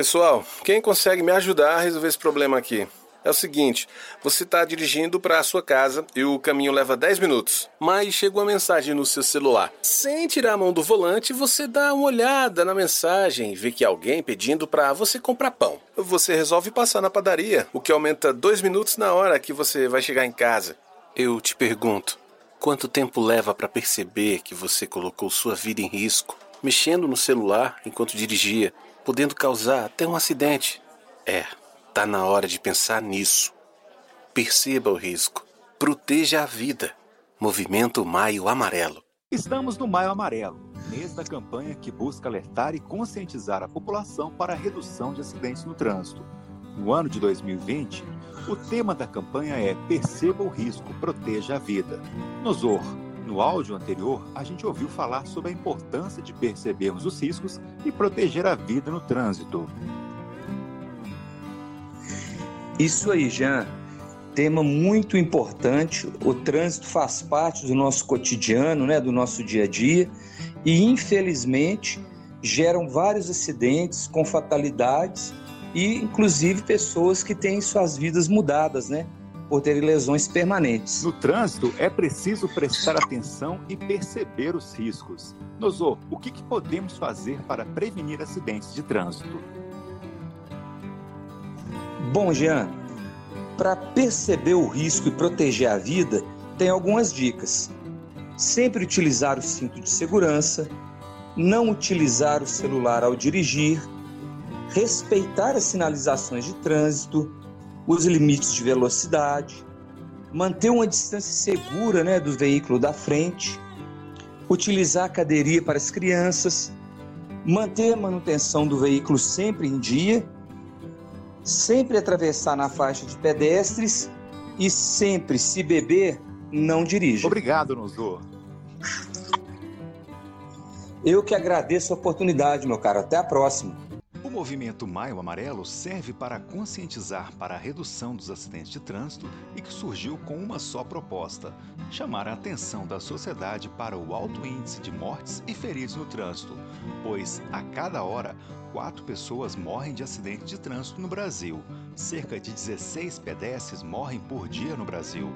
Pessoal, quem consegue me ajudar a resolver esse problema aqui? É o seguinte, você está dirigindo para a sua casa e o caminho leva 10 minutos, mas chega uma mensagem no seu celular. Sem tirar a mão do volante, você dá uma olhada na mensagem e vê que alguém pedindo para você comprar pão. Você resolve passar na padaria, o que aumenta 2 minutos na hora que você vai chegar em casa. Eu te pergunto, quanto tempo leva para perceber que você colocou sua vida em risco, mexendo no celular enquanto dirigia, podendo causar até um acidente? É, Tá na hora de pensar nisso. Perceba o risco. Proteja a vida. Movimento Maio Amarelo. Estamos no Maio Amarelo, mês da campanha que busca alertar e conscientizar a população para a redução de acidentes no trânsito. No ano de 2020, o tema da campanha é Perceba o risco, proteja a vida. No ZOR, no áudio anterior, a gente ouviu falar sobre a importância de percebermos os riscos e proteger a vida no trânsito. Isso aí, Jean. Tema muito importante. O trânsito faz parte do nosso cotidiano, né, do nosso dia a dia, e infelizmente geram vários acidentes com fatalidades e inclusive pessoas que têm suas vidas mudadas, né? Por terem lesões permanentes. No trânsito, é preciso prestar atenção e perceber os riscos. Nosô, o que, que podemos fazer para prevenir acidentes de trânsito? Bom, Jean, para perceber o risco e proteger a vida, tem algumas dicas. Sempre utilizar o cinto de segurança, não utilizar o celular ao dirigir, respeitar as sinalizações de trânsito, os limites de velocidade, manter uma distância segura né, do veículo da frente, utilizar a cadeirinha para as crianças, manter a manutenção do veículo sempre em dia sempre atravessar na faixa de pedestres e sempre, se beber, não dirija. Obrigado, Nozô. Eu que agradeço a oportunidade, meu caro. Até a próxima. O movimento Maio Amarelo serve para conscientizar para a redução dos acidentes de trânsito e que surgiu com uma só proposta: chamar a atenção da sociedade para o alto índice de mortes e feridos no trânsito, pois a cada hora quatro pessoas morrem de acidente de trânsito no Brasil. Cerca de 16 pedestres morrem por dia no Brasil.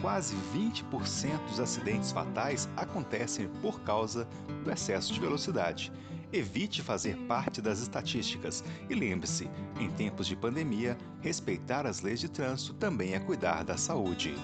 Quase 20% dos acidentes fatais acontecem por causa do excesso de velocidade. Evite fazer parte das estatísticas e lembre-se: em tempos de pandemia, respeitar as leis de trânsito também é cuidar da saúde.